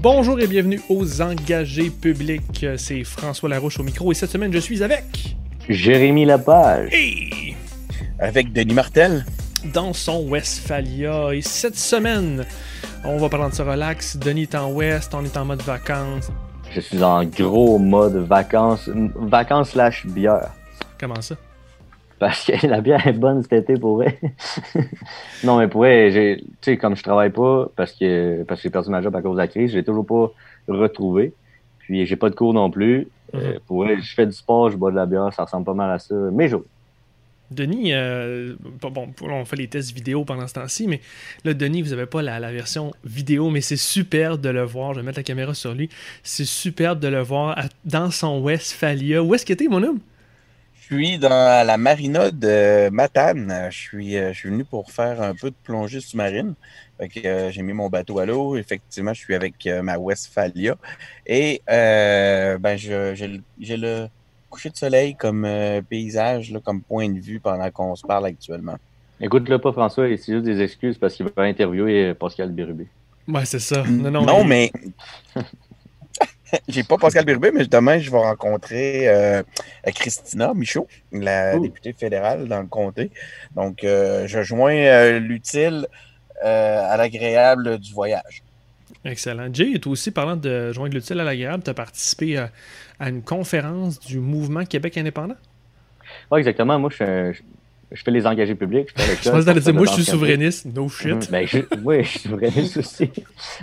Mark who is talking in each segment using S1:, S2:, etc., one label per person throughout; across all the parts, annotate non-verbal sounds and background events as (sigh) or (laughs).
S1: Bonjour et bienvenue aux engagés publics. C'est François Larouche au micro et cette semaine je suis avec
S2: Jérémy Lapage
S1: et
S3: avec Denis Martel
S1: dans son Westphalia. Et cette semaine, on va parler de ce relax. Denis est en West, on est en mode vacances.
S2: Je suis en gros mode vacances, vacances slash bière.
S1: Comment ça?
S2: Parce que la bière est bonne cet été pour vrai. (laughs) non, mais pour vrai, tu sais, comme je travaille pas parce que, parce que j'ai perdu ma job à cause de la crise, j'ai toujours pas retrouvé. Puis j'ai pas de cours non plus. Euh, mhm. pour vrai, je fais du sport, je bois de la bière, ça ressemble pas mal à ça. Mes jours.
S1: Denis, euh, bon, on fait les tests vidéo pendant ce temps-ci, mais là, Denis, vous n'avez pas la, version vidéo, mais c'est super de le voir. Je vais mettre la caméra sur lui. C'est super de le voir dans son Westphalia. Où est-ce que t'es, mon homme?
S3: Je suis dans la marina de Matane. Je suis, euh, je suis venu pour faire un peu de plongée sous-marine. Euh, j'ai mis mon bateau à l'eau. Effectivement, je suis avec ma Westphalia. Et ben, j'ai le coucher de soleil comme euh, paysage, comme point de vue pendant qu'on se parle actuellement.
S2: Écoute-le pas, François, c'est juste des excuses parce qu'il va interviewer euh, Pascal Bérubé.
S1: Ouais, c'est ça.
S3: Non, non, mais. (laughs) (laughs) J'ai pas Pascal Bérubé, mais demain, je vais rencontrer euh, Christina Michaud, la députée fédérale dans le comté. Donc, je joins l'utile à l'agréable du voyage.
S1: Excellent. Jay, et toi aussi, parlant de joindre l'utile à l'agréable, tu as participé à, à une conférence du mouvement Québec indépendant?
S2: Oui, exactement. Moi, je, fais les engagés publics.
S1: Je, je pense que moi, je suis souverainiste. No shit.
S2: Mhm. Ben, oui, je suis souverainiste (laughs) aussi.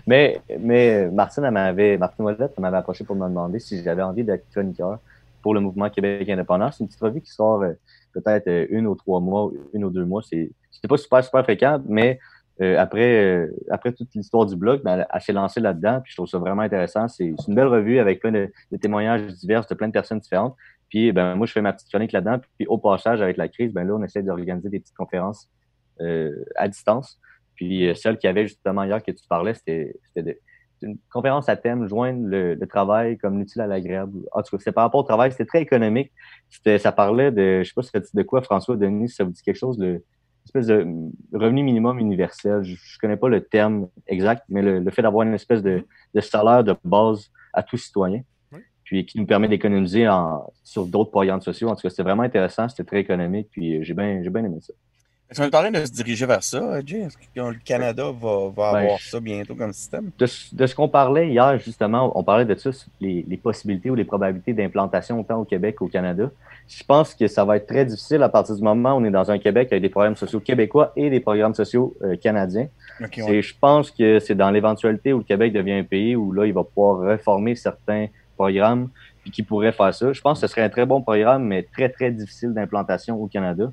S2: Mais, mais Martine, m'avait, Martine Ouellette m'avait approché pour me demander si j'avais envie d'être chroniqueur pour le mouvement Québec indépendant. C'est une petite revue qui sort euh, peut-être euh, une ou trois mois, une ou deux mois. C'est, c'est pas super, super fréquent, mais euh, après, euh, après toute l'histoire du blog, ben, elle, s'est lancée là-dedans. Puis je trouve ça vraiment intéressant. C'est une belle revue avec plein de, témoignages divers de plein de personnes différentes. Puis ben, moi, je fais ma petite chronique là-dedans. Puis au passage, avec la crise, ben là, on essaie d'organiser des petites conférences euh, à distance. Puis celle qu'il y avait justement hier que tu parlais, c'était une conférence à thème, joindre le, travail comme l'utile à l'agréable. En tout cas, c'est par rapport au travail, c'était très économique. Ça parlait de, je sais pas si de quoi, François, Denis, ça vous dit quelque chose, le, espèce de revenu minimum universel. Je, ne connais pas le terme exact, mais le, fait d'avoir une espèce de, salaire de base à tout citoyen, puis qui nous permet d'économiser sur d'autres programmes sociaux. En tout cas, c'était vraiment intéressant, c'était très économique, puis j'ai bien, j'ai bien aimé ça.
S3: Est-ce qu'on est en train de se diriger vers ça, Jay? Est-ce que le Canada va, va ben, avoir ça bientôt comme système?
S2: De, ce qu'on parlait hier, justement, on parlait de ça, les, les possibilités ou les probabilités d'implantation autant au Québec qu'au Canada. Je pense que ça va être très difficile à partir du moment où on est dans un Québec avec des programmes sociaux québécois et des programmes sociaux euh, canadiens. Et Je pense que c'est dans l'éventualité où le Québec devient un pays où là, il va pouvoir réformer certains programmes puis qui pourrait faire ça. Je pense que ce serait un très bon programme, mais très, très difficile d'implantation au Canada.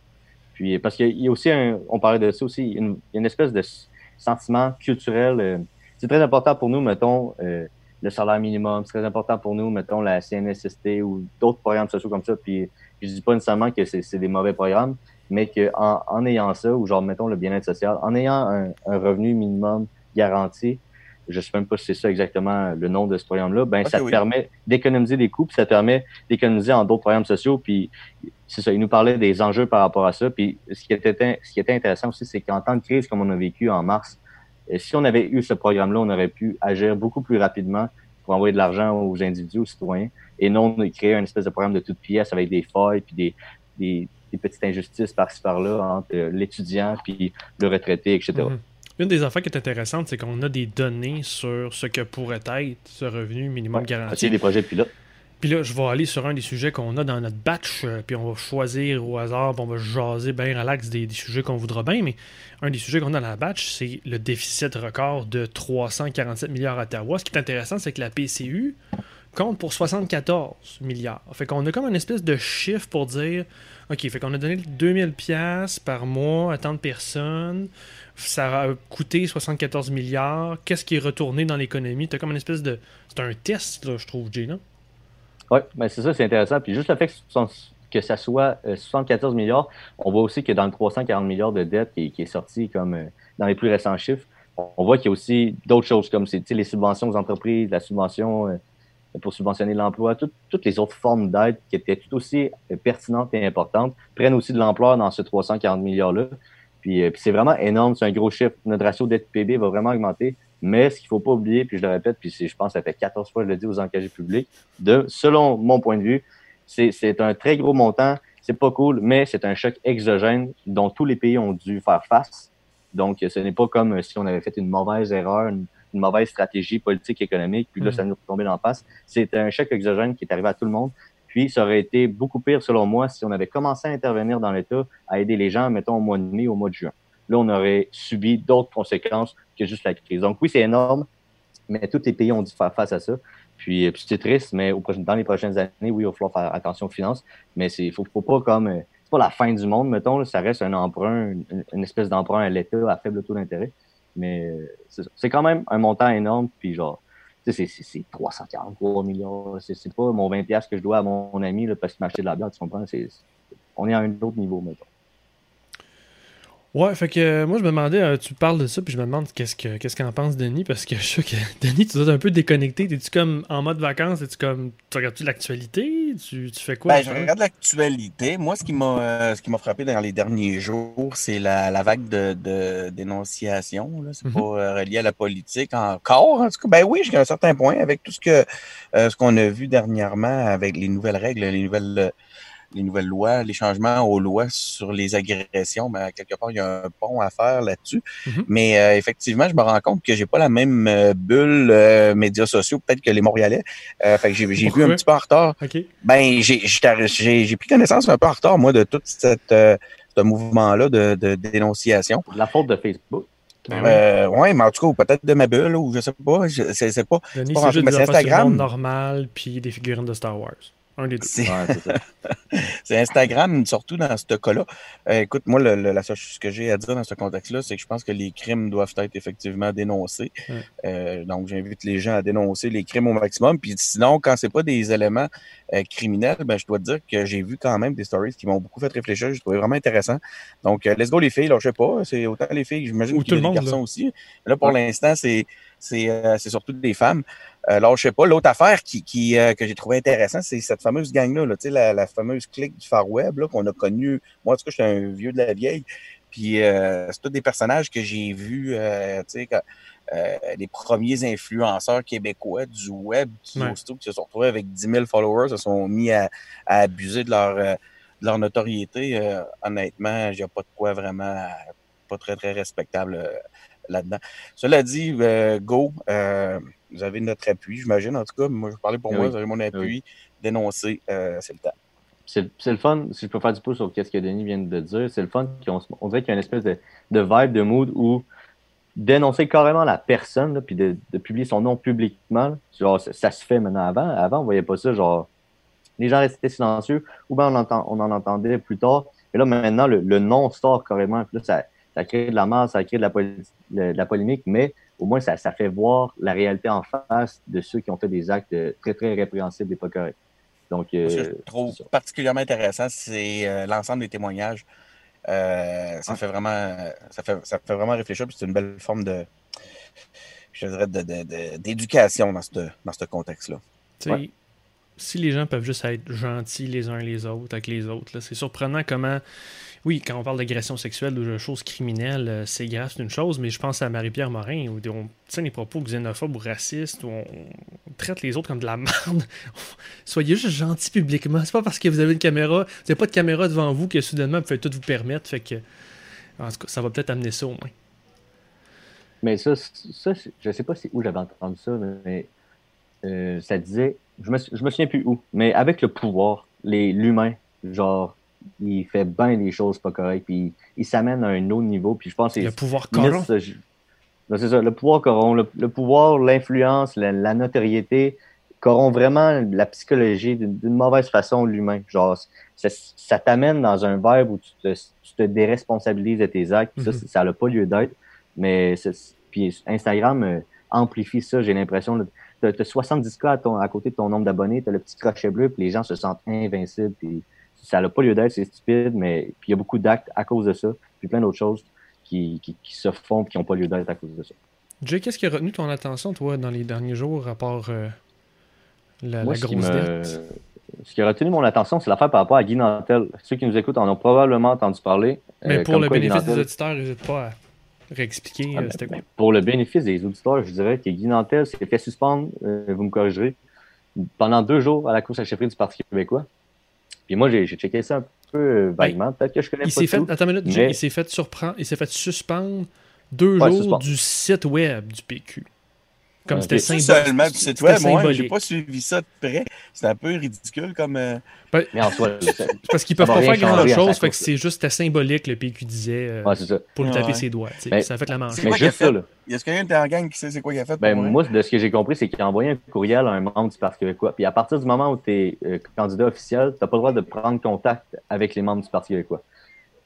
S2: Puis, parce qu'il y a aussi un, on parlait de ça aussi, une, une espèce de sentiment culturel. Euh, c'est très important pour nous, mettons, euh, le salaire minimum. C'est très important pour nous, mettons, la CNSST ou d'autres programmes sociaux comme ça. Puis, je dis pas nécessairement que c'est des mauvais programmes, mais qu'en en ayant ça, ou genre, mettons, le bien-être social, en ayant un, revenu minimum garanti, je sais même pas si c'est ça exactement le nom de ce programme-là, ben, ça te permet d'économiser des coûts, puis ça te permet d'économiser en d'autres programmes sociaux, puis c'est ça, il nous parlait des enjeux par rapport à ça. Puis ce qui était, ce qui était intéressant aussi, c'est qu'en temps de crise, comme on a vécu en mars, euh, si on avait eu ce programme-là, on aurait pu agir beaucoup plus rapidement pour envoyer de l'argent aux individus, aux citoyens, et non créer un espèce de programme de toute pièce avec des failles puis des, des, petites injustices par-ci par-là entre euh, l'étudiant puis le retraité, etc.
S1: Une des affaires qui est intéressante, c'est qu'on a des données sur ce que pourrait être ce revenu minimum garanti.
S2: Y a des projets pilotes.
S1: Puis là, je vais aller sur un des sujets qu'on a dans notre batch, euh, puis on va choisir au hasard, puis on va jaser bien relax des, des sujets qu'on voudra bien, mais un des sujets qu'on a dans la batch, c'est le déficit record de 347 milliards à Ottawa. Ce qui est intéressant, c'est que la PCU compte pour 74 milliards. Fait qu'on a comme une espèce de chiffre pour dire, OK, fait qu'on a donné 2000 pièces par mois à tant de personnes, ça a coûté 74 milliards, qu'est-ce qui est retourné dans l'économie? C'est comme une espèce de... C'est un test, je trouve, Jay, non?
S2: Oui, ben c'est ça, c'est intéressant. Puis juste le fait que, ça soit 74 euh, milliards, on voit aussi que dans le 340 milliards de dettes qui, est sorti comme euh, dans les plus récents chiffres, on voit qu'il y a aussi d'autres choses comme les subventions aux entreprises, la subvention euh, pour subventionner l'emploi, toutes les autres formes d'aide qui étaient tout aussi pertinentes et importantes prennent aussi de l'ampleur dans ce 340 milliards-là. Puis, puis c'est vraiment énorme, c'est un gros chiffre. Notre ratio dette PB va vraiment augmenter. Mais ce qu'il faut pas oublier, puis je le répète, puis je pense que ça fait 14 fois que je le dis aux engagés publics, de, selon mon point de vue, c'est un très gros montant, c'est pas cool, mais c'est un choc exogène dont tous les pays ont dû faire face. Donc, ce n'est pas comme si on avait fait une mauvaise erreur, une, mauvaise stratégie politique économique, puis là, mm. ça nous tombait dans face. C'est un choc exogène qui est arrivé à tout le monde. Puis, ça aurait été beaucoup pire, selon moi, si on avait commencé à intervenir dans l'État, à aider les gens, mettons, au mois de mai, au mois de juin. Là, on aurait subi d'autres conséquences que juste la crise. Donc, oui, c'est énorme, mais tous les pays ont dû faire face à ça. Puis, puis c'est triste, mais dans les prochaines années, oui, il va falloir faire attention aux finances, mais il faut, faut pas comme. C'est pas la fin du monde, mettons, ça reste un emprunt, une, espèce d'emprunt à l'État à faible taux d'intérêt. Mais c'est quand même un montant énorme, puis genre, c'est 343 millions. C'est pas mon 20$ que je dois à mon, ami là, parce qu'il m'a acheté de la bière, tu comprends? on est à un autre niveau, mettons.
S1: Ouais, fait que euh, moi je me demandais, euh, tu parles de ça, puis je me demande qu'est-ce que qu'est-ce qu'en pense Denis, parce que (laughs) je sais que Denis, tu dois un peu déconnecté. T'es-tu comme en mode vacances? Es-tu comme. Tu regardes-tu l'actualité? Tu, tu, fais quoi?
S3: Ben, je regarde l'actualité. Moi, ce qui m'a euh, ce qui m'a frappé dans les derniers jours, c'est la, la, vague de, de dénonciation. C'est mhm. pas relié à la politique encore. En tout cas, ben oui, jusqu'à un certain point, avec tout ce que ce qu'on a vu dernièrement avec les nouvelles règles, les nouvelles les nouvelles lois, les changements aux lois sur les agressions, mais ben, quelque part, il y a un pont à faire là-dessus. Mm-hmm. Mais euh, effectivement, je me rends compte que j'ai pas la même euh, bulle euh, médias sociaux, peut-être que les Montréalais. fait que j'ai vu un petit peu en retard. Ben, j'ai pris connaissance un peu en retard, moi, de tout cette, ce mouvement-là de, de, dénonciation.
S2: La faute de Facebook.
S3: Ben oui. mais en tout cas, peut-être de ma bulle, ou je sais pas. C'est pas.
S1: C'est Instagram. normal, puis des figurines de Star Wars. (laughs)
S3: C'est Instagram, surtout dans ce cas-là. Euh, écoute, moi, le, la seule chose que j'ai à dire dans ce contexte-là, c'est que je pense que les crimes doivent être effectivement dénoncés. Euh, donc, j'invite les gens à dénoncer les crimes au maximum. Puis sinon, quand c'est pas des éléments euh, criminels, ben, je dois te dire que j'ai vu quand même des stories qui m'ont beaucoup fait réfléchir. Je trouvais vraiment intéressant. Donc, let's go les filles. Là, je sais pas, c'est autant les filles, j'imagine que les garçons aussi. Là, pour l'instant, c'est c'est surtout des femmes. Alors, je sais pas, l'autre affaire qui, qui euh, que j'ai trouvé intéressant, c'est cette fameuse gang-là, là, la, la fameuse clique du Far Web qu'on a connue. Moi, en tout cas, j'étais un vieux de la vieille. Puis euh, c'est tous des personnages que j'ai vus, euh, tu sais, euh, les premiers influenceurs québécois du web qui, qui se sont retrouvés avec 10 000 followers, se sont mis à, à abuser de leur, de leur notoriété. honnêtement, j'ai pas de quoi vraiment, pas très, très respectable là-dedans. Cela dit, Go, vous avez notre appui, j'imagine. En tout cas, moi, je parlais pour moi, vous avez mon appui. Dénoncer, euh, c'est le temps.
S2: C'est le fun, si je peux faire du pouce sur ce que Denis vient de dire, c'est le fun qu'on on dirait qu'il y a une espèce de, de, vibe, de mood où dénoncer carrément la personne, puis de, de, publier son nom publiquement, genre, ça, se fait maintenant. Avant, avant, on voyait pas ça, genre, les gens restaient silencieux, ou bien on, entend, on en entendait plus tard. Mais là, maintenant, le, nom sort carrément. Là, ça, ça crée de la masse, ça crée de la, de la polémique, mais au moins, ça, fait voir la réalité en face de ceux qui ont fait des actes très, très répréhensibles et pas corrects. Donc,
S3: Ce que je euh, trouve particulièrement intéressant, c'est euh, l'ensemble des témoignages. Euh, ça, ah. fait vraiment, ça, fait, ça fait vraiment réfléchir, puis c'est une belle forme de, je dirais, d'éducation dans ce, dans ce contexte-là.
S1: Si les gens peuvent juste être gentils les uns les autres avec les autres, c'est surprenant comment oui, quand on parle d'agression sexuelle ou de choses criminelles, euh, c'est grave, c'est une chose, mais je pense à Marie-Pierre Morin, où on tient des propos xénophobes ou racistes, où on traite les autres comme de la merde. (laughs) Soyez juste gentils publiquement. C'est pas parce que vous avez une caméra, vous n'avez pas de caméra devant vous que soudainement vous pouvez tout vous permettre. Fait que, en tout cas, ça va peut-être amener ça au moins.
S2: Mais ça, ça je sais pas si où j'avais entendu ça, mais euh, ça disait, je me, je me souviens plus où, mais avec le pouvoir, l'humain, genre, il fait bien des choses pas correctes, puis il s'amène à un autre niveau, puis je pense que
S1: Le pouvoir corrompt.
S2: C'est ça, le pouvoir corrompt. Le, pouvoir, l'influence, la, notoriété corrompt vraiment la psychologie d'une mauvaise façon l'humain. Genre, ça, t'amène dans un verbe où tu te, déresponsabilises de tes actes, puis ça, mm-hmm. ça n'a pas lieu d'être. Mais puis Instagram euh, amplifie ça, j'ai l'impression. Tu as, 70 cas à, à côté de ton nombre d'abonnés, tu as le petit crochet bleu, puis les gens se sentent invincibles, puis ça n'a pas lieu d'être, c'est stupide, mais puis il y a beaucoup d'actes à cause de ça, puis plein d'autres choses qui, qui, se font qui n'ont pas lieu d'être à cause de ça.
S1: Jay, qu'est-ce qui a retenu ton attention, toi, dans les derniers jours, à part euh, la, grosse dette?
S2: Ce qui a retenu mon attention, c'est l'affaire par rapport à Guy Nantel. Ceux qui nous écoutent en ont probablement entendu parler.
S1: Mais euh, pour le bénéfice des auditeurs, n'hésite pas réexpliquer
S2: Ah,
S1: euh,
S2: ben,
S1: c'était quoi?
S2: ben, pour le bénéfice des auditeurs, je dirais que Guy Nantel s'est fait suspendre, euh, vous me corrigerez, pendant deux jours à la course à chefferie du Parti québécois. Puis moi, j'ai checké ça un peu euh, vaguement. Peut-être que je connais
S1: Il
S2: pas
S1: fait,
S2: tout.
S1: attends une minute,
S2: mais-
S1: il s'est fait surprendre, il s'est fait suspendre deux
S2: Ouais,
S1: jours
S2: suspendre.
S1: du site web du PQ. Comme c'était
S3: seulement du site web, moi, j'ai pas suivi ça de près. C'est un peu ridicule comme. euh,
S2: Mais en soi, (laughs)
S1: parce qu'ils peuvent pas faire
S2: rien
S1: grand
S2: changer à
S1: chose,
S2: sa
S1: fait que c'est juste c'était symbolique, le PQ disait, euh,
S2: ouais, c'est ça.
S1: pour lui taper
S3: ouais.
S1: ses doigts. ça a fait la manche.
S2: Mais
S3: qu'il
S2: juste ça, là.
S3: Y a quelqu'un la gang qui sait c'est quoi qu'il a fait?
S2: Ben, moi, de ce que j'ai compris, c'est qu'il a envoyé un courriel à un membre du Parti québécois. Puis à partir du moment où tu es candidat officiel, tu n'as pas le droit de prendre contact avec les membres du Parti québécois.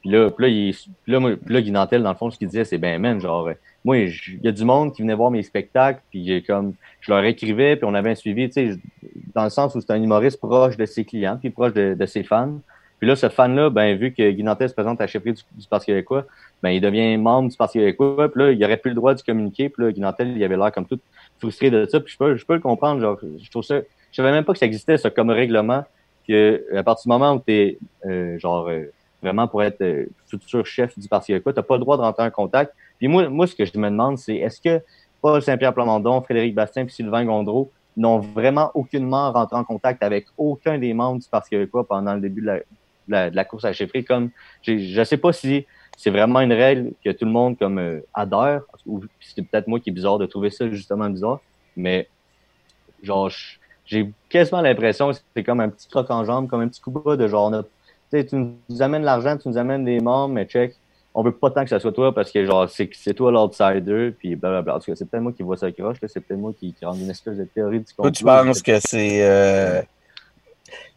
S2: Puis là, puis là, il, là, là, Guy Nantel, dans le fond, ce qu'il disait, c'est ben, man, genre, euh, moi, il y a du monde qui venait voir mes spectacles, puis comme, je leur écrivais, puis on avait un suivi, tu sais, dans le sens où c'est un humoriste proche de ses clients, puis proche de, ses fans. Puis là, ce fan-là, ben, vu que Guy Nantel se présente à la chefferie du, du Parti québécois, ben, il devient membre du Parti québécois, puis là, il aurait plus le droit de communiquer, puis là, Guy Nantel, il avait l'air comme tout frustré de ça, puis je peux, je peux le comprendre, genre, je trouve ça, je savais même pas que ça existait, ça, comme règlement, que à partir du moment où tu es, genre, euh, vraiment pour être euh, futur chef du Parti québécois, tu pas le droit de rentrer en contact. Puis moi, moi, ce que je me demande, c'est est-ce que Paul Saint-Pierre Plamondon, Frédéric Bastien puis Sylvain Gondreau n'ont vraiment aucunement rentré en contact avec aucun des membres du Parti québécois pendant le début de la, course à la chefferie? Comme, je sais pas si c'est vraiment une règle que tout le monde comme euh, adhère, ou c'est peut-être moi qui est bizarre de trouver ça justement bizarre, mais genre, j'ai quasiment l'impression que c'est comme un petit croc en jambe, comme un petit coup de bas de genre, sais, tu nous amènes l'argent, tu nous amènes des membres, mais check, on veut pas tant que ça soit toi parce que genre, c'est c'est toi l'outsider, puis blablabla. En tout cas, c'est peut-être moi qui vois ça croche, c'est peut-être moi qui, qui rend une espèce de théorie du
S3: Toi,
S2: complot.
S3: tu penses que c'est. euh,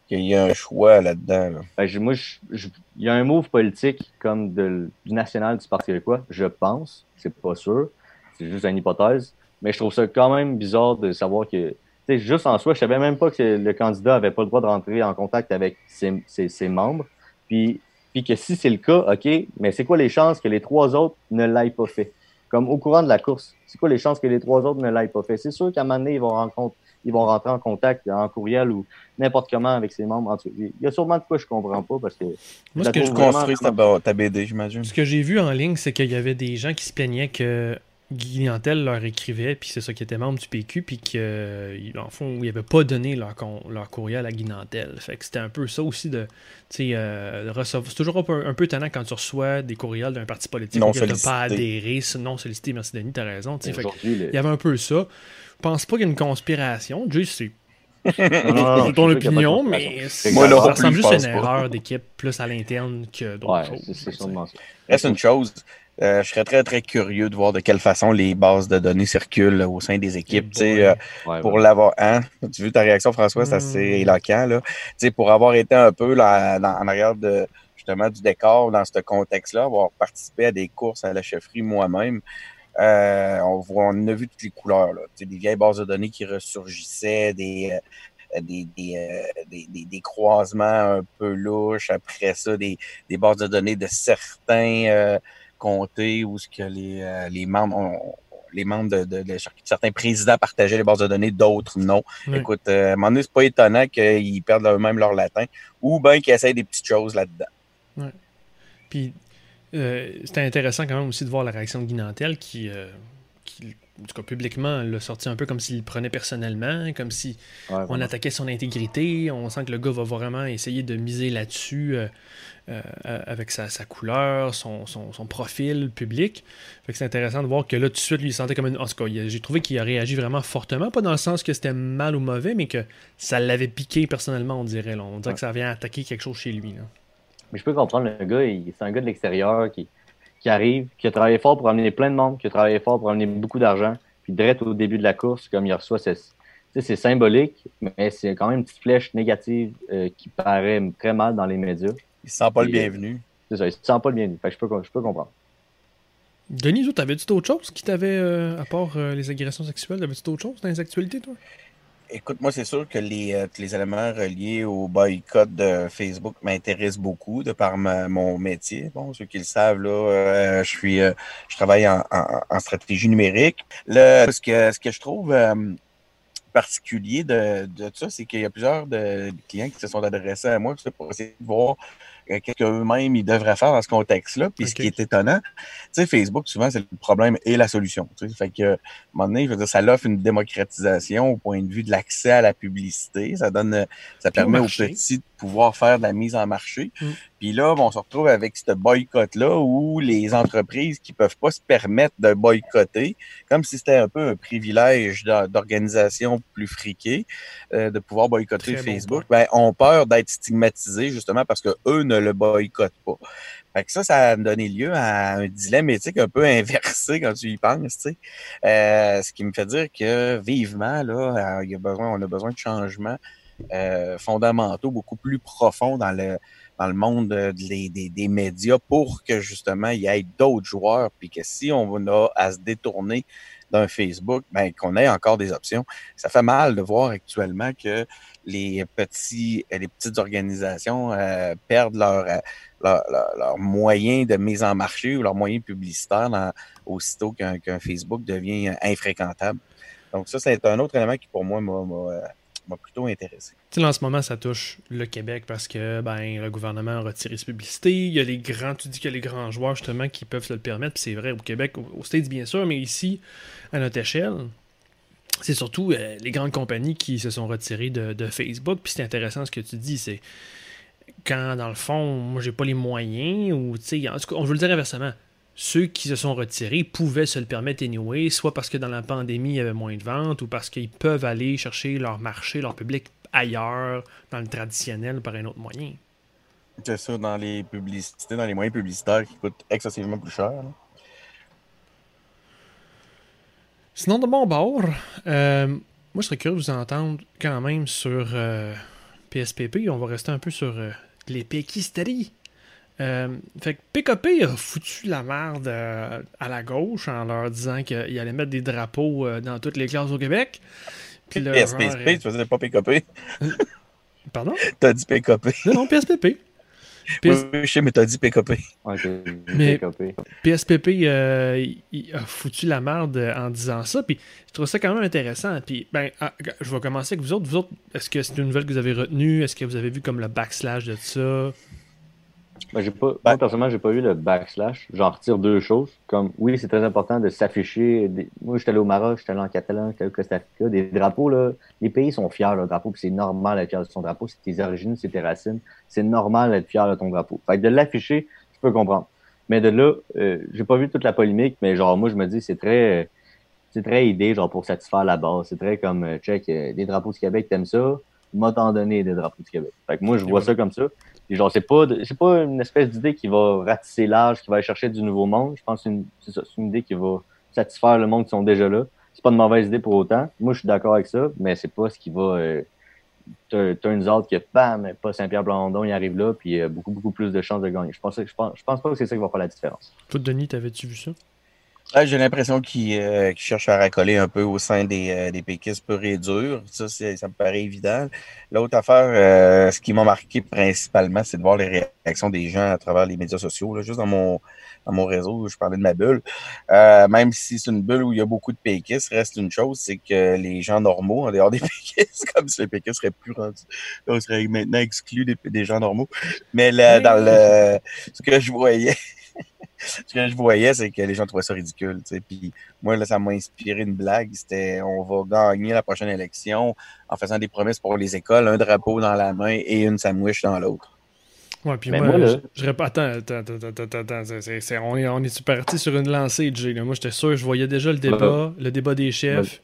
S3: qu'il y a un choix là-dedans. là?
S2: Ben, moi, je- je- il y a un move politique comme de, du national du Parti québécois, je pense. C'est pas sûr. C'est juste une hypothèse. Mais je trouve ça quand même bizarre de savoir que, juste en soi, je savais même pas que le candidat avait pas le droit de rentrer en contact avec ses, ses- ses membres. Puis, puis que si c'est le cas, OK, mais c'est quoi les chances que les trois autres ne l'aient pas fait? Comme au courant de la course, c'est quoi les chances que les trois autres ne l'aient pas fait? C'est sûr qu'à un moment donné, ils vont, rencontrer, ils vont rentrer en contact en courriel ou n'importe comment avec ses membres. Il y a sûrement de quoi je comprends pas parce que
S1: Moi, ce que, je,
S3: construis ta, ta BD, j'imagine.
S1: ce que j'ai vu en ligne, c'est qu'il y avait des gens qui se plaignaient que Guy Nantel leur écrivait, puis c'est ça qui était membre du PQ, puis qu'en fond, ils n'avaient pas donné leur, con- leur courriel à Guy Nantel. Fait que c'était un peu ça aussi de, tu sais, euh, de recevoir. C'est toujours un peu, un peu étonnant quand tu reçois des courriels d'un parti politique
S3: Non
S1: tu
S3: sollicité.
S1: pas adhéré, non sollicité, merci Denis, t'as raison. Fait que il y avait un peu ça. Je pense pas qu'il y ait une conspiration. Jay, c'est (laughs) c'est ton
S2: a
S1: opinion, mais
S2: C'est
S3: Moi,
S1: ça, ça ressemble juste à une
S3: pas.
S1: erreur d'équipe plus à l'interne que d'autres
S2: Ouais,
S1: choses.
S2: c'est- c'est sûrement ça.
S3: Reste une chose. Euh, je serais très, très curieux de voir de quelle façon les bases de données circulent au sein des équipes. Tu sais,
S1: boy.
S3: euh,
S2: Ouais,
S3: pour
S2: ouais.
S3: l'avoir. Hein? Tu vu ta réaction, François, c'est
S1: Hmm.
S3: assez éloquent. Là. Tu sais, pour avoir été un peu là, dans- en arrière de justement du décor dans ce contexte-là, avoir participé à des courses à la chefferie moi-même. euh, on, voit, on a vu toutes les couleurs. Là. Tu sais, des vieilles bases de données qui ressurgissaient, des, euh, des, des, euh, des, des- des croisements un peu louches. Après ça, des, des bases de données de certains euh, comtés où ce que les, euh, les membres ont- les membres de, de- de certains présidents partageaient les bases de données, d'autres non. Écoute, euh, à un moment donné, c'est pas étonnant qu'ils perdent eux-mêmes leur latin ou bien qu'ils essayent des petites choses là-dedans.
S1: Puis euh, c'était intéressant quand même aussi de voir la réaction de Guy Nantel qui, euh, qui en tout cas publiquement, l'a sorti un peu comme s'il le prenait personnellement, comme si
S2: Ouais,
S1: on
S2: vraiment.
S1: attaquait son intégrité. On sent que le gars va vraiment essayer de miser là-dessus euh, euh, avec sa, sa couleur, son, son, son profil public. Fait que c'est intéressant de voir que là, tout de suite, lui, il sentait comme une. En tout cas, j'ai trouvé qu'il a réagi vraiment fortement, pas dans le sens que c'était mal ou mauvais, mais que ça l'avait piqué personnellement, on dirait. là. On dirait
S2: Ouais.
S1: que ça vient attaquer quelque chose chez lui. là.
S2: Mais je peux comprendre le gars, il- c'est un gars de l'extérieur qui, qui arrive, qui a travaillé fort pour amener plein de monde, qui a travaillé fort pour amener beaucoup d'argent. Puis direct au début de la course, comme il reçoit, c'est, tu sais, c'est symbolique, mais c'est quand même une petite flèche négative euh, qui paraît très mal dans les médias.
S3: Ils se sentent pas le
S2: Et, euh,
S3: bienvenu.
S2: C'est ça, il se sent pas le bienvenu. Fait que je peux, je peux comprendre.
S1: Denis, toi, t'avais-tu d'autres choses qui t'avaient, euh, à part euh, les agressions sexuelles, t'avais-tu d'autres choses dans les actualités, toi?
S3: Écoute, moi, c'est sûr que les, euh, les éléments reliés au boycott de Facebook m'intéressent beaucoup de par mon métier. Bon, ceux qui le savent, là, euh, je suis, euh, je travaille en, stratégie numérique. Le, ce que, ce que je trouve particulier de, de ça, c'est qu'il y a plusieurs de, clients qui se sont adressés à moi pour essayer de voir qu'eux-mêmes ils devraient faire dans ce contexte-là. Puis ce qui est étonnant, tu sais, Facebook, souvent, c'est le problème et la solution. Tu sais. Fait que, à un moment donné, je veux dire, ça offre une démocratisation au point de vue de l'accès à la publicité. Ça donne, ça permet aux petits de pouvoir faire de la mise en marché. Mm. Puis là, on se retrouve avec ce boycott-là où les entreprises qui peuvent pas se permettre de boycotter, comme si c'était un peu un privilège d'organisation plus friquée, euh, de pouvoir boycotter Facebook, ben, ont peur d'être stigmatisés justement parce que eux ne le boycottent pas. Fait que ça, ça a donné lieu à un dilemme éthique un peu (laughs) inversé quand tu y penses, tu sais. Euh, ce qui me fait dire que vivement, là, il y a besoin, on a besoin de changements euh, fondamentaux, beaucoup plus profonds dans le dans le monde des, des, des, médias pour que justement il y ait d'autres joueurs, puis que si on a à se détourner d'un Facebook, ben, qu'on ait encore des options. Ça fait mal de voir actuellement que les petits, les petites organisations euh, perdent leur, euh, leur, leur, moyens de mise en marché ou leurs moyens publicitaires dans, aussitôt qu'un Facebook devient infréquentable. Donc ça, c'est un autre élément qui pour moi m'a plutôt intéressé.
S1: En ce moment, ça touche le Québec parce que ben, le gouvernement a retiré ses publicités. Il y a les grands, tu dis qu'il y a les grands joueurs justement qui peuvent se le permettre. Puis c'est vrai au Québec, aux States bien sûr, mais ici, à notre échelle, c'est surtout euh, les grandes compagnies qui se sont retirées de, Facebook. Puis c'est intéressant ce que tu dis, c'est quand dans le fond, moi j'ai pas les moyens, ou tu sais, on veut le dire inversement ceux qui se sont retirés pouvaient se le permettre anyway, soit parce que dans la pandémie, il y avait moins de ventes, ou parce qu'ils peuvent aller chercher leur marché, leur public ailleurs, dans le traditionnel, par un autre moyen.
S3: C'est ça, dans les publicités, dans les moyens publicitaires qui coûtent excessivement plus cher.
S1: Sinon, de mon bord, euh, moi je serais curieux de vous entendre quand même sur PSPP. Euh, On va rester un peu sur euh, les péquisteries. Euh, fait que PKP a foutu la merde euh, à la gauche en leur disant qu'il allait mettre des drapeaux euh, dans toutes les classes au Québec.
S3: Puis PSPP, tu faisais pas PKP? (laughs)
S1: Pardon?
S3: T'as dit PKP.
S1: Non, non, PSPP.
S3: Oui, je sais, mais t'as dit PKP.
S1: mais PKP, PSPP il a foutu la merde en disant ça. Puis je trouve ça quand même intéressant. Puis ben, ah, je vais commencer avec vous autres. Vous autres, est-ce que c'est une nouvelle que vous avez retenue? Est-ce que vous avez vu comme le backslash de ça?
S2: Ben, j'ai pas, moi, personnellement, j'ai pas eu le backslash. J'en retire deux choses. Comme, oui, c'est très important de s'afficher. Moi, j'étais allé au Maroc, j'étais allé en Catalan, j'étais allé au Costa Rica. Des drapeaux, là, les pays sont fiers de leur drapeau, c'est normal d'être fier de son drapeau. C'est tes origines, c'est tes racines. C'est normal d'être fier de ton drapeau. Fait que de l'afficher, je peux comprendre. Mais de là, euh, j'ai pas vu toute la polémique, mais genre, moi, je me dis, c'est très, c'est très idée, genre, pour satisfaire la base. C'est très comme, euh, check, euh, des drapeaux du Québec, t'aimes ça? M'a t'en donné des drapeaux du Québec. Fait que moi, je vois ça comme ça genre, c'est pas, pas une espèce d'idée qui va ratisser l'âge, qui va aller chercher du nouveau monde. Je pense que c'est une, idée qui va satisfaire le monde qui sont déjà là. C'est pas une mauvaise idée pour autant. Moi, je suis d'accord avec ça, mais c'est pas ce qui va euh, turns out que bam, pas Saint-Pierre Blandon, il arrive là, puis a beaucoup, beaucoup plus de chances de gagner. Je pense, je pense, je pense pas que c'est ça qui va faire la différence.
S1: Toi, Denis, t'avais-tu vu ça?
S3: J'ai l'impression qu'il euh, cherche à racoler un peu au sein des, euh, des péquistes purs et durs. Ça, ça me paraît évident. L'autre affaire, euh, ce qui m'a marqué principalement, c'est de voir les réactions des gens à travers les médias sociaux. Là. Juste dans mon, dans mon réseau, je parlais de ma bulle. même si c'est une bulle où il y a beaucoup de péquistes, reste une chose, c'est que les gens normaux, en dehors des (laughs) péquistes, comme si les péquistes seraient plus rendus, on serait maintenant exclus des, des gens normaux. Mais là, dans le ce que je voyais, (laughs) ce que je voyais, c'est que les gens trouvaient ça ridicule. Puis moi, là, ça m'a inspiré une blague. C'était on va gagner la prochaine élection en faisant des promesses pour les écoles, un drapeau dans la main et une sandwich dans l'autre.
S1: Ouais, puis moi, je, je répète, attends, attends, attends, attends, on est, on est parti sur une lancée, Jay. Moi, j'étais sûr, je voyais déjà le débat, le débat des chefs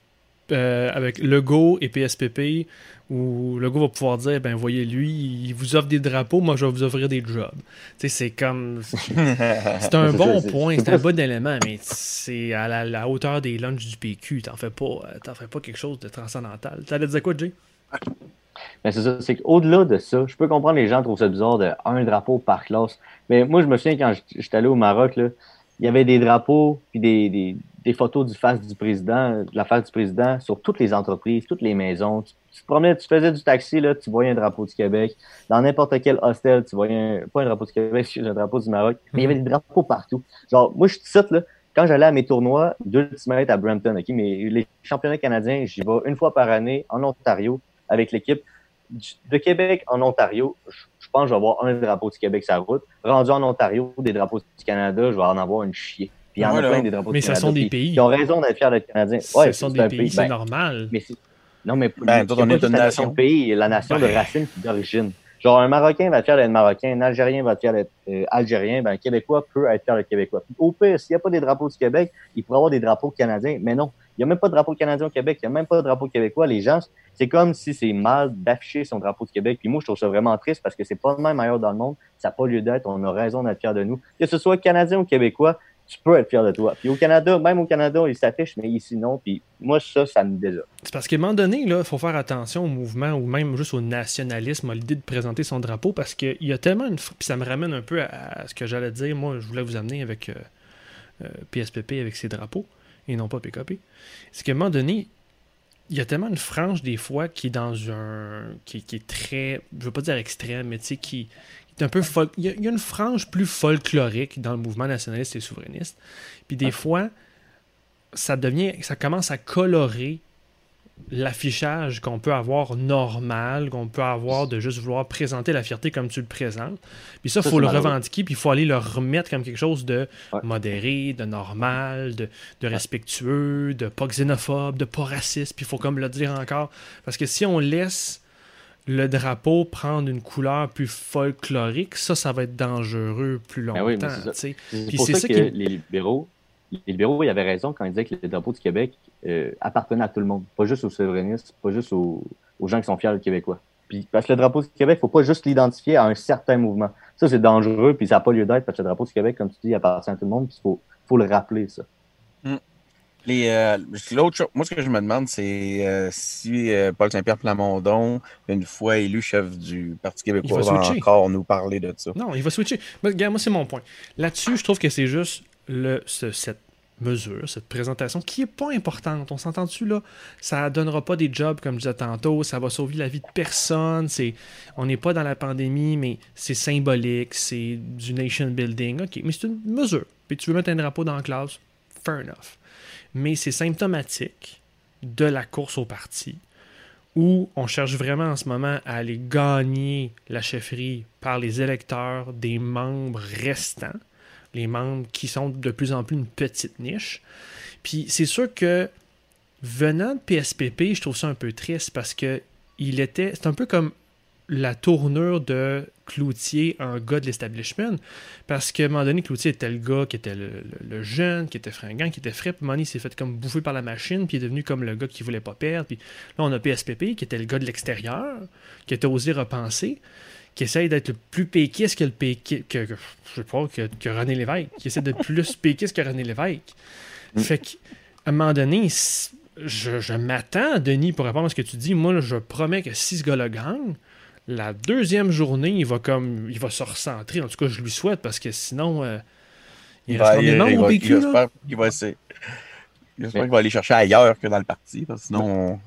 S1: euh, avec Legault et PSPP où le gars va pouvoir dire ben voyez lui il vous offre des drapeaux moi je vais vous offrir des jobs. Tu sais c'est comme (laughs) c'est un bon point c'est un bon élément mais c'est à la, hauteur des lunchs du PQ t'en fais pas euh, t'en fais pas quelque chose de transcendantal. T'allais dire quoi Jay?
S2: Mais c'est ça, c'est qu'au-delà de ça, je peux comprendre les gens trouvent ça bizarre de un drapeau par classe. Mais moi, je me souviens quand j'étais allé au Maroc, là, il y avait des drapeaux puis des, des, des photos du face du président, de la face du président sur toutes les entreprises, toutes les maisons. Tu, te promenais, tu faisais du taxi, là, tu voyais un drapeau du Québec. Dans n'importe quel hostel, tu voyais un, pas un drapeau du Québec, (laughs) un drapeau du Maroc. Mais il y avait des drapeaux partout. Genre, moi, je suis cite, là, quand j'allais à mes tournois, deux mètres à Brampton, OK, mais les championnats canadiens, j'y vais une fois par année en Ontario avec l'équipe de Québec en Ontario. Je, pense que je vais avoir un drapeau du Québec sur la route. Rendu en Ontario, des drapeaux du Canada, je vais en avoir une chier. Puis il y en a plein des drapeaux
S1: Mais ça
S2: Canada.
S1: sont des pays.
S2: Ils ont raison d'être fiers d'être Canadiens.
S1: Ce
S2: Ouais,
S1: sont
S2: c'est
S1: des
S2: un
S1: pays, c'est
S2: ben,
S1: normal.
S2: mais c'est- non, mais
S3: Ben, on est une nation.
S2: de pays, la nation
S1: Ben.
S2: de racine d'origine. Genre, un Marocain va être fier d'être Marocain, un Algérien va être fier d'être euh, Algérien, ben, un Québécois peut être fier d'être Québécois. Puis, au pire, s'il n'y a pas des drapeaux du Québec, il pourrait avoir des drapeaux canadiens. Mais non, il n'y a même pas de drapeau canadien au Québec, il n'y a même pas de drapeau québécois. Les gens, c'est comme si c'est mal d'afficher son drapeau du Québec. Puis moi, je trouve ça vraiment triste parce que c'est pas le même ailleurs dans le monde. Ça n'a pas lieu d'être. On a raison d'être fier de nous. Que ce soit canadien ou québécois, tu peux être fier de toi. Puis au Canada, même au Canada, il s'affiche, mais ici, non. Puis moi, ça, ça me désole.
S1: C'est parce qu'à un moment donné, il faut faire attention au mouvement ou même juste au nationalisme, à l'idée de présenter son drapeau, parce qu'il y a tellement une. Puis ça me ramène un peu à, ce que j'allais dire. Moi, je voulais vous amener avec euh, euh, PSPP, avec ses drapeaux, et non pas PKP. C'est qu'à un moment donné, il y a tellement une frange des fois qui est dans un. qui, qui est très. Je veux pas dire extrême, mais tu sais, qui, un peu. fol- Il y, a, il y a une frange plus folklorique dans le mouvement nationaliste et souverainiste. Puis des fois, ça devient. ça commence à colorer l'affichage qu'on peut avoir normal, qu'on peut avoir de juste vouloir présenter la fierté comme tu le présentes. Puis ça, il faut le
S2: malheureux.
S1: revendiquer, puis il faut aller le remettre comme quelque chose de
S2: Ouais.
S1: modéré, de normal, de, de respectueux, de pas xénophobe, de pas raciste, puis il faut comme le dire encore. Parce que si on laisse le drapeau prendre une couleur plus folklorique, ça, ça va être dangereux plus longtemps.
S2: Ben oui, mais c'est ça. pour que
S1: qui-
S2: les libéraux, les libéraux, ils avaient raison quand ils disaient que le drapeau du Québec euh, appartenait à tout le monde, pas juste aux souverainistes, pas juste aux, aux gens qui sont fiers du Québécois. Puis parce que le drapeau du Québec, faut pas juste l'identifier à un certain mouvement. Ça, c'est dangereux, puis ça n'a pas lieu d'être parce que le drapeau du Québec, comme tu dis, il appartient à tout le monde, puis il faut, faut le rappeler, ça.
S3: Les, euh, l'autre chose, moi, ce que je me demande, c'est euh, si euh, Paul Saint-Pierre Plamondon, une fois élu chef du Parti québécois,
S1: Il va
S3: va encore nous parler de ça.
S1: Non, il va switcher. Mais, regarde, moi, c'est mon point. Là-dessus, je trouve que c'est juste le, ce- cette mesure, cette présentation qui est pas importante. On s'entend dessus là? Ça donnera pas des jobs, comme je disais tantôt. Ça va sauver la vie de personne. C'est, on n'est pas dans la pandémie, mais c'est symbolique. C'est du nation building. OK, mais c'est une mesure. Puis tu veux mettre un drapeau dans la classe, fair enough. Mais c'est symptomatique de la course au parti où on cherche vraiment en ce moment à aller gagner la chefferie par les électeurs des membres restants, les membres qui sont de plus en plus une petite niche. Puis c'est sûr que venant de PSPP, je trouve ça un peu triste parce que il était, c'est un peu comme la tournure de Cloutier, un gars de l'establishment, parce qu'à un moment donné, Cloutier était le gars qui était le, le- le jeune, qui était fringant, qui était frais, puis à un moment donné, il s'est fait comme bouffer par la machine, puis il est devenu comme le gars qui voulait pas perdre, puis là, on a PSPP, qui était le gars de l'extérieur, qui était osé repenser, qui essaye d'être le plus péquiste que le péquiste, que, que- je sais pas, que, que René Lévesque, qui essaie d'être plus (laughs) péquiste que René Lévesque.
S2: Mm.
S1: Fait qu'à un moment donné, je, je m'attends, Denis, pour répondre à ce que tu dis. Moi, là, je promets que si ce gars-là gagne, la deuxième journée, il va comme il va se recentrer. En tout cas, je lui souhaite parce que sinon, euh, il
S3: Ben,
S1: reste
S3: il-
S1: de
S3: il
S1: au PQ, là?
S3: J'espère qu'il va essayer. J'espère qu'il va aller chercher ailleurs que dans le parti, parce que sinon, on-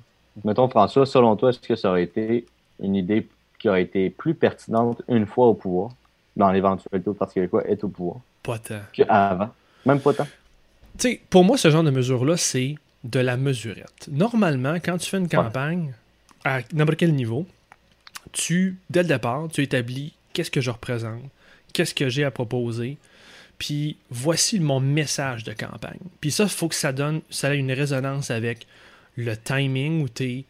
S2: Mettons, François, selon toi, est-ce que ça aurait été une idée qui aurait été plus pertinente une fois au pouvoir, dans l'éventualité où le Parti québécois est au pouvoir,
S1: Pas tant.
S2: qu'avant? Même pas tant?
S1: Tu sais, pour moi, ce genre de mesure-là, c'est de la mesurette. Normalement, quand tu fais une campagne, à n'importe quel niveau, tu, dès le départ, tu établis qu'est-ce que je représente, qu'est-ce que j'ai à proposer, puis voici mon message de campagne. Puis ça, il faut que ça donne, ça ait une résonance avec le timing où tu es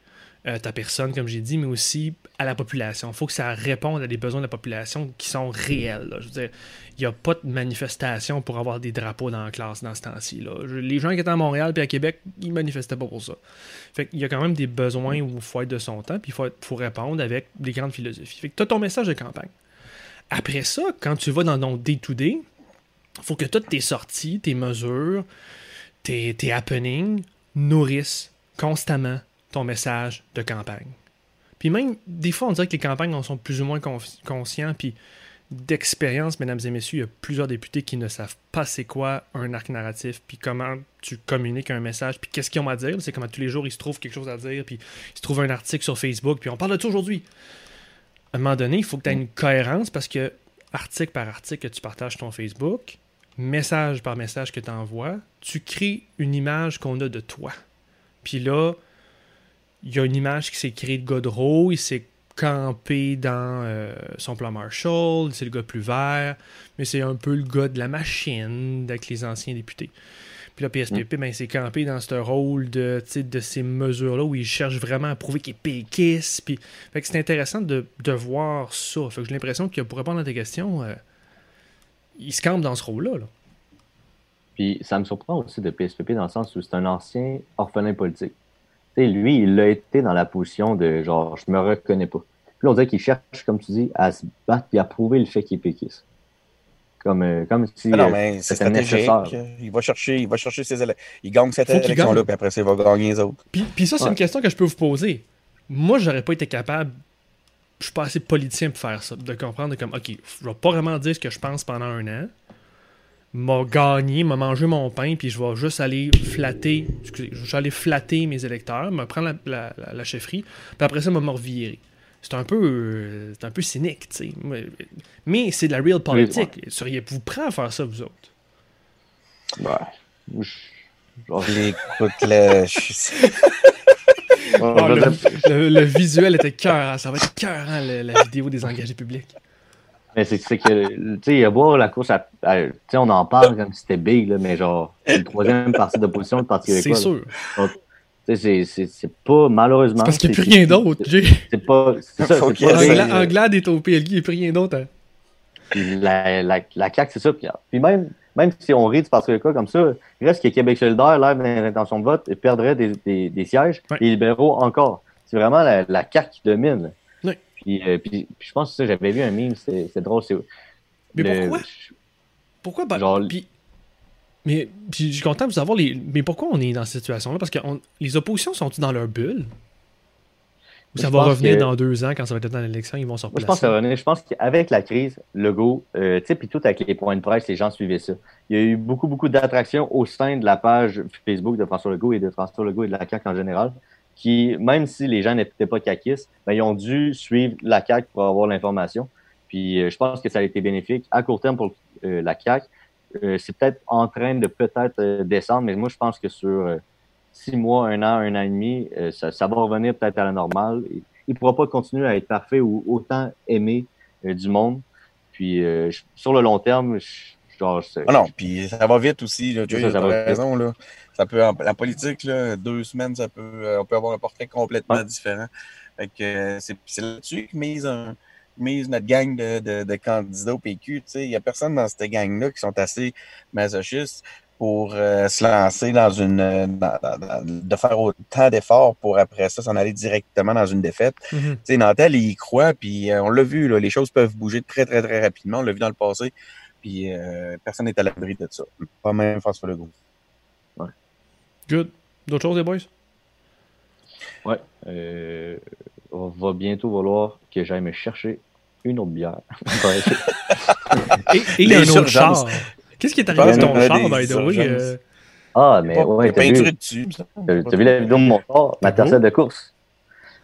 S1: ta personne, comme j'ai dit, mais aussi à la population. Il faut que ça réponde à des besoins de la population qui sont réels. Je veux dire, il n'y a pas de manifestation pour avoir des drapeaux dans la classe dans ce temps-ci. Les gens qui étaient à Montréal et à Québec, ils manifestaient pas pour ça. Fait y a quand même des besoins où il faut être de son temps, puis il faut, répondre avec des grandes philosophies. Fait que tu as ton message de campagne. Après ça, quand tu vas dans ton day-to-day, il faut que toutes tes sorties, tes mesures, tes, tes happenings nourrissent constamment ton message de campagne. Puis même, des fois, on dirait que les campagnes en sont plus ou moins conscients, puis d'expérience, mesdames et messieurs, il y a plusieurs députés qui ne savent pas c'est quoi un arc narratif, puis comment tu communiques un message, puis qu'est-ce qu'ils ont à dire. C'est comme à tous les jours, ils se trouvent quelque chose à dire, puis ils se trouvent un article sur Facebook, puis on parle de ça aujourd'hui. À un moment donné, il faut que tu aies une cohérence parce que article par article que tu partages ton Facebook, message par message que tu envoies, tu crées une image qu'on a de toi. Puis là, il y a une image qui s'est créée de Godreau, il s'est camper dans euh, son plan Marshall, c'est le gars plus vert, mais c'est un peu le gars de la machine avec les anciens députés. Puis là, PSPP, ben, c'est campé dans ce rôle de, de ces mesures-là où il cherche vraiment à prouver qu'il est péquiste. Puis, fait que c'est intéressant de, de, voir ça. Fait que j'ai l'impression que pour répondre à tes questions, euh, il se campe dans ce rôle-là. Là.
S2: Puis ça me surprend aussi de PSPP dans le sens où c'est un ancien orphelin politique. Sais, lui, il a été dans la position de genre, je me reconnais pas. Puis on dirait qu'il cherche, comme tu dis, à se battre et à prouver le fait qu'il est péquiste. Comme, euh, comme si.
S3: Ah non, mais c'est stratégique. Il va chercher, il va chercher ses élèves. Il gagne cette élection-là, puis après, il va gagner les autres.
S1: Puis, puis ça, c'est une question que je peux vous poser. Moi, j'aurais pas été capable. Je suis pas assez politicien pour faire ça. De comprendre comme, OK, je vais pas vraiment dire ce que je pense pendant un an. M'a gagné, m'a mangé mon pain, puis je vais juste aller flatter. Excusez, je vais aller flatter mes électeurs, me prendre la, la, la, chefferie, puis après ça, me revirer c'est un peu euh, c'est un peu cynique, tu sais. Mais c'est de la real politique. Oui, Seriez-vous prêt à faire ça, vous autres?
S2: Ouais.
S3: Genre, écoute, (laughs) le...
S1: le, le, visuel était cœur, ça va être cœur, la, la vidéo des engagés publics.
S2: Mais c'est que, tu sais, voir la course, à, tu sais, on en parle comme si c'était big, là, mais genre, c'est le troisième parti d'opposition, le Parti
S1: québécois. C'est sûr.
S2: Donc, c'est pas malheureusement.
S1: parce qu'il n'y a plus rien d'autre.
S2: C'est pas. C'est ça.
S1: Pas, Anglade est au PLG, il n'y a plus rien d'autre. Hein.
S2: La, la, la claque, c'est ça. Puis, puis, même, même si on rit du Parti québécois comme ça, il reste que Québec solidaire, là, dans l'intention de vote, et perdrait des, des, des sièges, ouais. et les libéraux encore. C'est vraiment la, la CAQ qui domine. Puis, euh, puis, puis, je pense que ça, j'avais vu un meme, c'est drôle.
S1: Mais le, pourquoi? Pourquoi? Bah, genre, puis, mais je suis content de savoir les. Mais pourquoi on est dans cette situation-là? Parce que les oppositions sont ils dans leur bulle? Ou ça va revenir dans deux ans quand ça va être dans l'élection, ils vont se replacer?
S2: Je pense, que je pense qu'avec la crise, le go, euh, tu sais, puis tout avec les points de presse, les gens suivaient ça. Il y a eu beaucoup, beaucoup d'attractions au sein de la page Facebook de François Legault et de François Legault et de la CAQ en général, qui, même si les gens n'étaient pas caquistes, ben, ils ont dû suivre la CAQ pour avoir l'information. Puis euh, je pense que ça a été bénéfique à court terme pour euh, la CAQ, euh, c'est peut-être en train de peut-être descendre, mais moi, je pense que sur six mois, un an, un an et demi, ça, va revenir peut-être à la normale. Il ne pourra pas continuer à être parfait ou autant aimé du monde. Puis sur le long terme, genre,
S3: ah non, puis ça va vite aussi. Là, tu as raison. Là. Ça peut, la politique, là, deux semaines, ça peut, on peut avoir un portrait complètement ouais. différent. Que c'est là-dessus que mise un mise notre gang de, de, de candidats au PQ. Il n'y a personne dans cette gang-là qui sont assez masochistes pour euh, se lancer dans une. Euh, dans, dans, de faire autant d'efforts pour après ça s'en aller directement dans une défaite. Mm -hmm. Tu sais, Nantel, il y croit, puis euh, on l'a vu, là, les choses peuvent bouger très, très, très rapidement. On l'a vu dans le passé, puis euh, personne n'est à l'abri de ça. Pas même François Legault.
S2: Ouais.
S1: Good. D'autres choses, les boys?
S2: Ouais. Euh, on va bientôt vouloir que j'aille me chercher une autre bière. (laughs)
S1: et, et il y a un autre char. Qu'est-ce qui est arrivé avec ton char, by the way? Euh...
S2: Ah, mais ouais, t'as vu, dessus, as vu la vidéo de mon char, ma tercelle de course?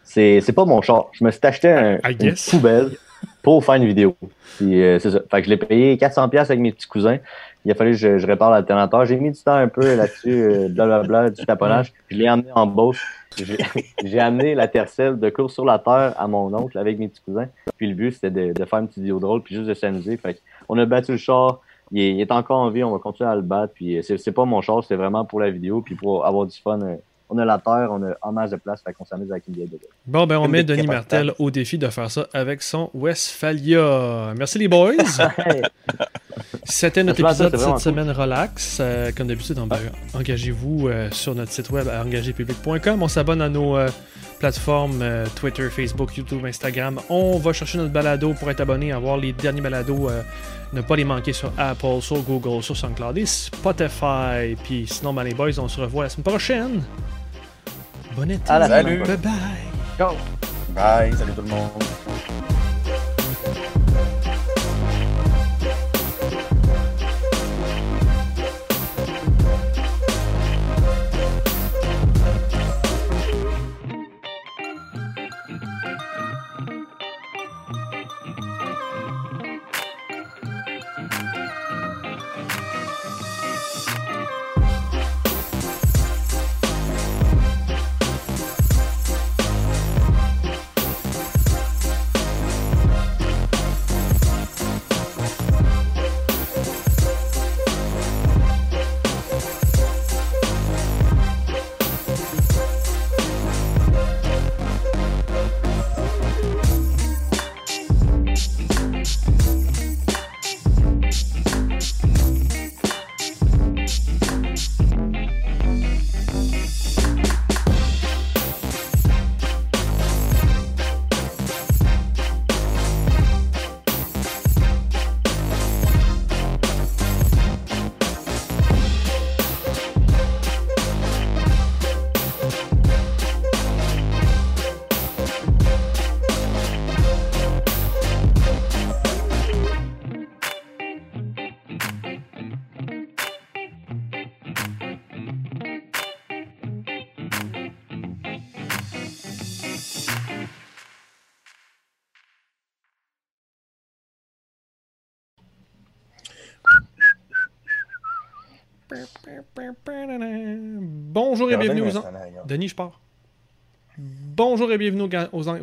S2: C'est pas mon char. Je me suis acheté un, une poubelle pour faire une vidéo. Euh, c'est ça. Fait que je l'ai payé 400$ avec mes petits cousins. Il a fallu que je, répare l'alternateur. J'ai mis du temps un peu là-dessus, euh, blablabla, du taponnage. Je l'ai emmené en Beauce. (laughs) J'ai amené la tercelle de course sur la terre à mon oncle avec mes petits cousins. Puis le but, c'était de, faire une petite vidéo drôle, puis juste de s'amuser. Fait on a battu le char. Il est, il est, encore en vie, on va continuer à le battre. Puis c'est pas mon char, c'est vraiment pour la vidéo, puis pour avoir du fun. On a la terre, on a en masse de place, fait qu'on s'amuse avec une vieille de
S1: Bon, ben on met Denis Martel au défi de faire ça avec son Westphalia. Merci les boys. (laughs) C'était notre épisode de cette semaine relax. Euh, comme d'habitude, engagez-vous euh, sur notre site web à engagépublic.com. On s'abonne à nos euh, plateformes Twitter, Facebook, YouTube, Instagram. On va chercher notre balado pour être abonné, avoir les derniers balados, ne pas les manquer sur Apple, sur Google, sur SoundCloud et Spotify. Puis sinon, ben, les boys, on se revoit la semaine prochaine. Bonne été.
S3: Salut.
S1: Bye bye.
S3: Ciao. Bye. Salut tout le monde.
S1: Bonjour et bienvenue aux... Denis, je pars. Bonjour et bienvenue aux... aux... (laughs)